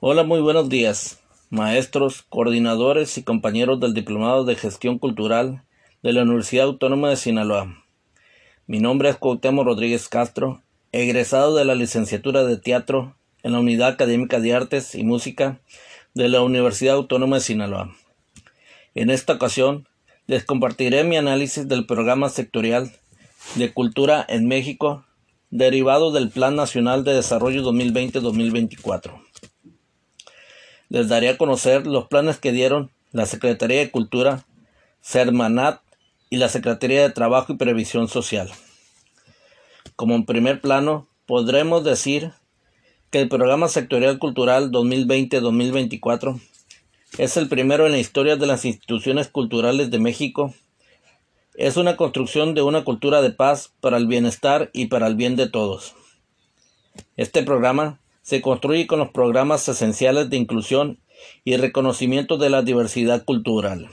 Hola, muy buenos días, maestros, coordinadores y compañeros del Diplomado de Gestión Cultural de la Universidad Autónoma de Sinaloa. Mi nombre es Cuauhtémoc Rodríguez Castro, egresado de la licenciatura de Teatro en la Unidad Académica de Artes y Música de la Universidad Autónoma de Sinaloa. En esta ocasión les compartiré mi análisis del programa sectorial de cultura en México derivado del Plan Nacional de Desarrollo 2020-2024 les daré a conocer los planes que dieron la Secretaría de Cultura, Sermanat y la Secretaría de Trabajo y Previsión Social. Como en primer plano, podremos decir que el Programa Sectorial Cultural 2020-2024 es el primero en la historia de las instituciones culturales de México. Es una construcción de una cultura de paz para el bienestar y para el bien de todos. Este programa se construye con los programas esenciales de inclusión y reconocimiento de la diversidad cultural.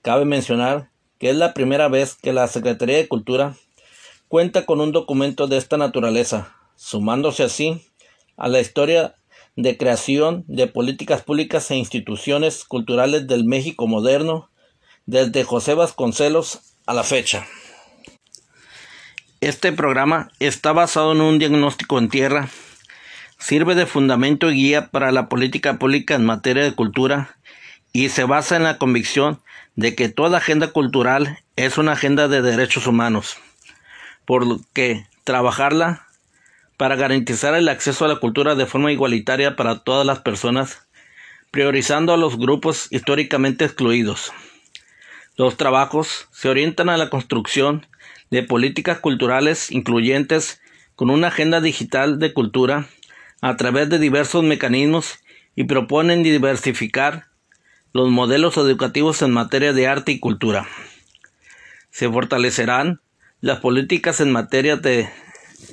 Cabe mencionar que es la primera vez que la Secretaría de Cultura cuenta con un documento de esta naturaleza, sumándose así a la historia de creación de políticas públicas e instituciones culturales del México moderno desde José Vasconcelos a la fecha. Este programa está basado en un diagnóstico en tierra sirve de fundamento y guía para la política pública en materia de cultura y se basa en la convicción de que toda agenda cultural es una agenda de derechos humanos, por lo que trabajarla para garantizar el acceso a la cultura de forma igualitaria para todas las personas, priorizando a los grupos históricamente excluidos. Los trabajos se orientan a la construcción de políticas culturales incluyentes con una agenda digital de cultura a través de diversos mecanismos y proponen diversificar los modelos educativos en materia de arte y cultura. Se fortalecerán las políticas en materia de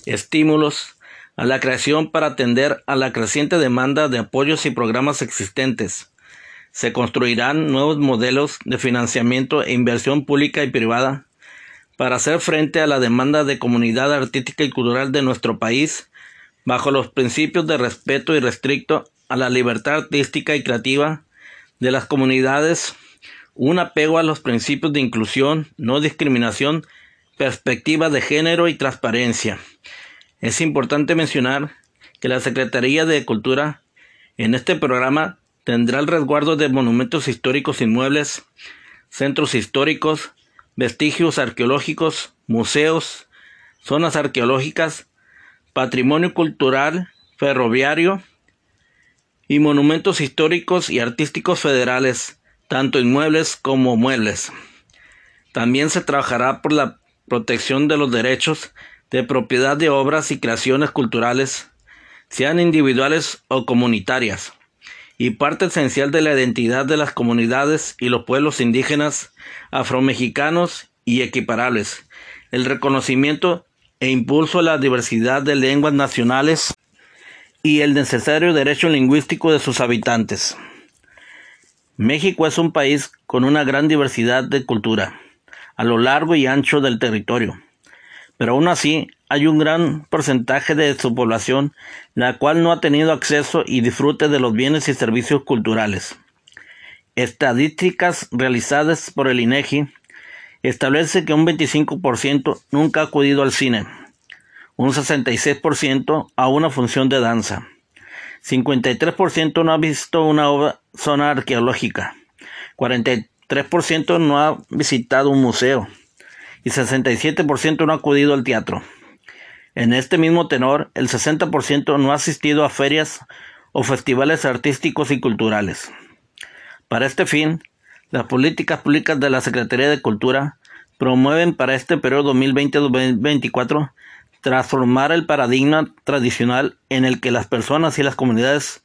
estímulos a la creación para atender a la creciente demanda de apoyos y programas existentes. Se construirán nuevos modelos de financiamiento e inversión pública y privada para hacer frente a la demanda de comunidad artística y cultural de nuestro país bajo los principios de respeto y restricto a la libertad artística y creativa de las comunidades, un apego a los principios de inclusión, no discriminación, perspectiva de género y transparencia. Es importante mencionar que la Secretaría de Cultura en este programa tendrá el resguardo de monumentos históricos inmuebles, centros históricos, vestigios arqueológicos, museos, zonas arqueológicas, patrimonio cultural, ferroviario y monumentos históricos y artísticos federales, tanto inmuebles como muebles. También se trabajará por la protección de los derechos de propiedad de obras y creaciones culturales, sean individuales o comunitarias, y parte esencial de la identidad de las comunidades y los pueblos indígenas, afromexicanos y equiparables, el reconocimiento e impulso a la diversidad de lenguas nacionales y el necesario derecho lingüístico de sus habitantes. México es un país con una gran diversidad de cultura a lo largo y ancho del territorio, pero aún así hay un gran porcentaje de su población la cual no ha tenido acceso y disfrute de los bienes y servicios culturales. Estadísticas realizadas por el INEGI establece que un 25% nunca ha acudido al cine, un 66% a una función de danza, 53% no ha visto una zona arqueológica, 43% no ha visitado un museo y 67% no ha acudido al teatro. En este mismo tenor, el 60% no ha asistido a ferias o festivales artísticos y culturales. Para este fin, las políticas públicas de la Secretaría de Cultura promueven para este periodo 2020-2024 transformar el paradigma tradicional en el que las personas y las comunidades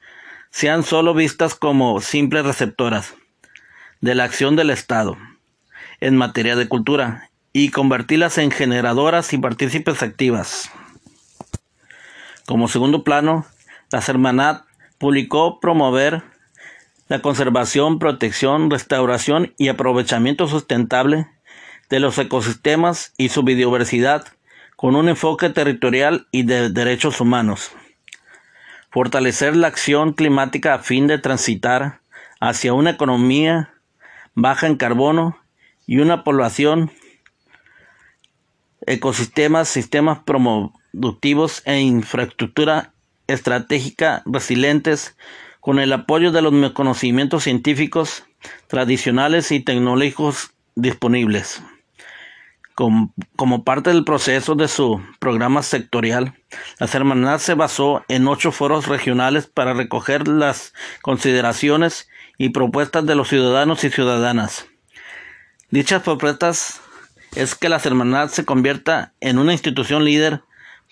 sean solo vistas como simples receptoras de la acción del Estado en materia de cultura y convertirlas en generadoras y partícipes activas. Como segundo plano, la Sermanat publicó promover la conservación, protección, restauración y aprovechamiento sustentable de los ecosistemas y su biodiversidad con un enfoque territorial y de derechos humanos. fortalecer la acción climática a fin de transitar hacia una economía baja en carbono y una población, ecosistemas, sistemas productivos e infraestructura estratégica resilientes con el apoyo de los conocimientos científicos tradicionales y tecnológicos disponibles. Como, parte del proceso de su programa sectorial, la Hermandad se basó en ocho foros regionales para recoger las consideraciones y propuestas de los ciudadanos y ciudadanas. Dichas propuestas es que la Hermandad se convierta en una institución líder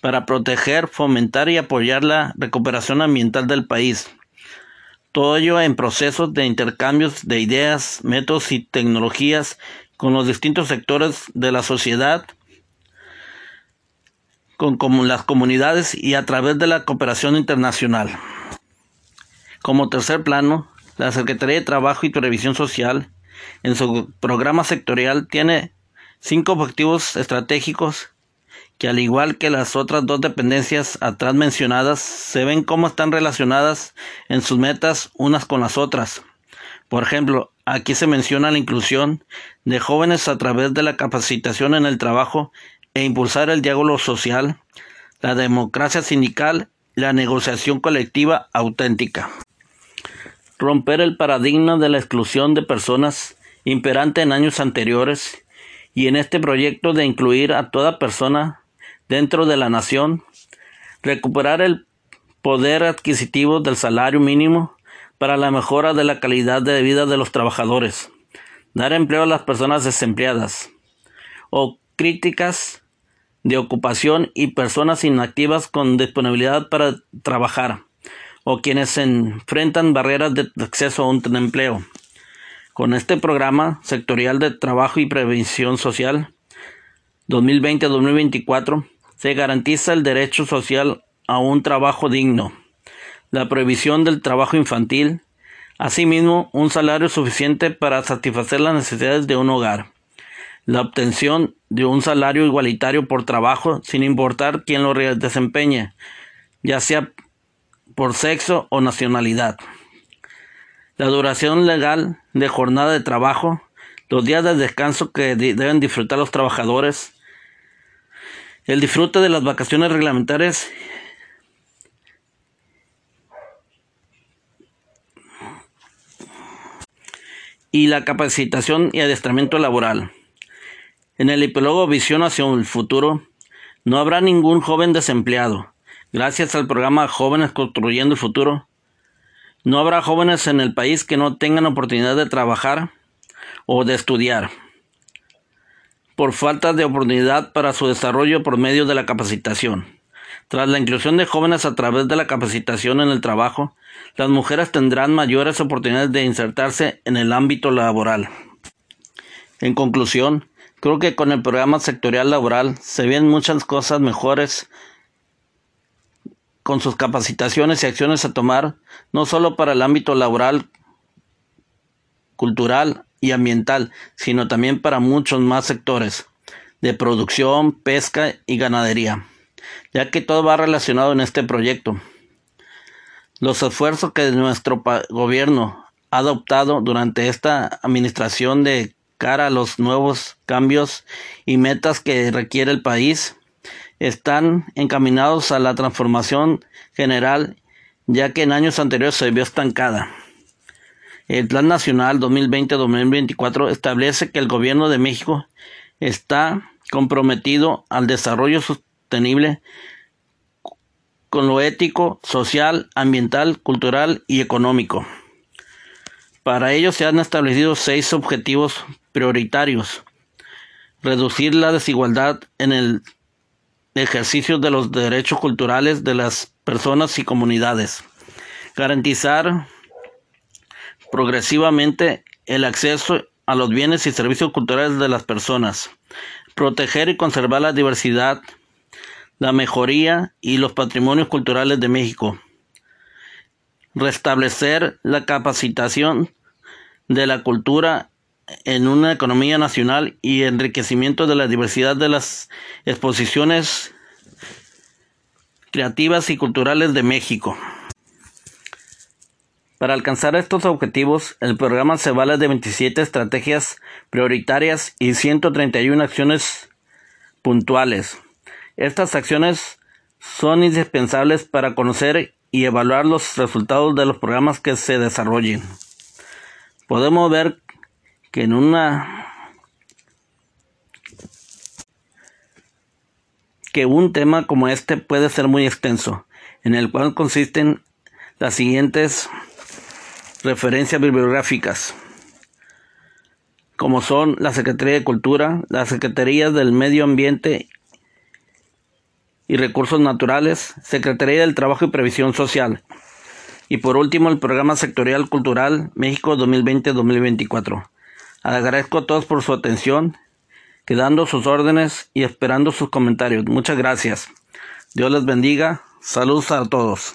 para proteger, fomentar y apoyar la recuperación ambiental del país. Todo ello en procesos de intercambios de ideas, métodos y tecnologías con los distintos sectores de la sociedad, con, las comunidades y a través de la cooperación internacional. Como tercer plano, la Secretaría de Trabajo y Previsión Social, en su programa sectorial, tiene cinco objetivos estratégicos que al igual que las otras dos dependencias atrás mencionadas, se ven cómo están relacionadas en sus metas unas con las otras. Por ejemplo, aquí se menciona la inclusión de jóvenes a través de la capacitación en el trabajo e impulsar el diálogo social, la democracia sindical la negociación colectiva auténtica. Romper el paradigma de la exclusión de personas imperante en años anteriores y en este proyecto de incluir a toda persona dentro de la nación, recuperar el poder adquisitivo del salario mínimo para la mejora de la calidad de vida de los trabajadores, dar empleo a las personas desempleadas, o críticas de ocupación y personas inactivas con disponibilidad para trabajar, o quienes se enfrentan barreras de acceso a un empleo. Con este programa sectorial de trabajo y prevención social 2020-2024 se garantiza el derecho social a un trabajo digno la prohibición del trabajo infantil, asimismo un salario suficiente para satisfacer las necesidades de un hogar, la obtención de un salario igualitario por trabajo sin importar quién lo desempeñe, ya sea por sexo o nacionalidad, la duración legal de jornada de trabajo, los días de descanso que deben disfrutar los trabajadores, el disfrute de las vacaciones reglamentarias y la capacitación y adiestramiento laboral. En el epílogo Visión hacia el futuro, no habrá ningún joven desempleado. Gracias al programa Jóvenes Construyendo el Futuro, no habrá jóvenes en el país que no tengan oportunidad de trabajar o de estudiar por falta de oportunidad para su desarrollo por medio de la capacitación. Tras la inclusión de jóvenes a través de la capacitación en el trabajo, las mujeres tendrán mayores oportunidades de insertarse en el ámbito laboral. En conclusión, creo que con el programa sectorial laboral se ven muchas cosas mejores con sus capacitaciones y acciones a tomar, no solo para el ámbito laboral, cultural y ambiental, sino también para muchos más sectores de producción, pesca y ganadería ya que todo va relacionado en este proyecto. Los esfuerzos que nuestro gobierno ha adoptado durante esta administración de cara a los nuevos cambios y metas que requiere el país están encaminados a la transformación general, ya que en años anteriores se vio estancada. El Plan Nacional 2020-2024 establece que el gobierno de México está comprometido al desarrollo sostenible con lo ético, social, ambiental, cultural y económico. Para ello se han establecido seis objetivos prioritarios. Reducir la desigualdad en el ejercicio de los derechos culturales de las personas y comunidades. Garantizar progresivamente el acceso a los bienes y servicios culturales de las personas. Proteger y conservar la diversidad la mejoría y los patrimonios culturales de México, restablecer la capacitación de la cultura en una economía nacional y enriquecimiento de la diversidad de las exposiciones creativas y culturales de México. Para alcanzar estos objetivos, el programa se vale de 27 estrategias prioritarias y 131 acciones puntuales. Estas acciones son indispensables para conocer y evaluar los resultados de los programas que se desarrollen. Podemos ver que en una que un tema como este puede ser muy extenso, en el cual consisten las siguientes referencias bibliográficas, como son la Secretaría de Cultura, la Secretaría del Medio Ambiente y Recursos Naturales, Secretaría del Trabajo y Previsión Social, y por último el Programa Sectorial Cultural México 2020-2024. Agradezco a todos por su atención quedando sus órdenes y esperando sus comentarios. Muchas gracias. Dios les bendiga. Saludos a todos.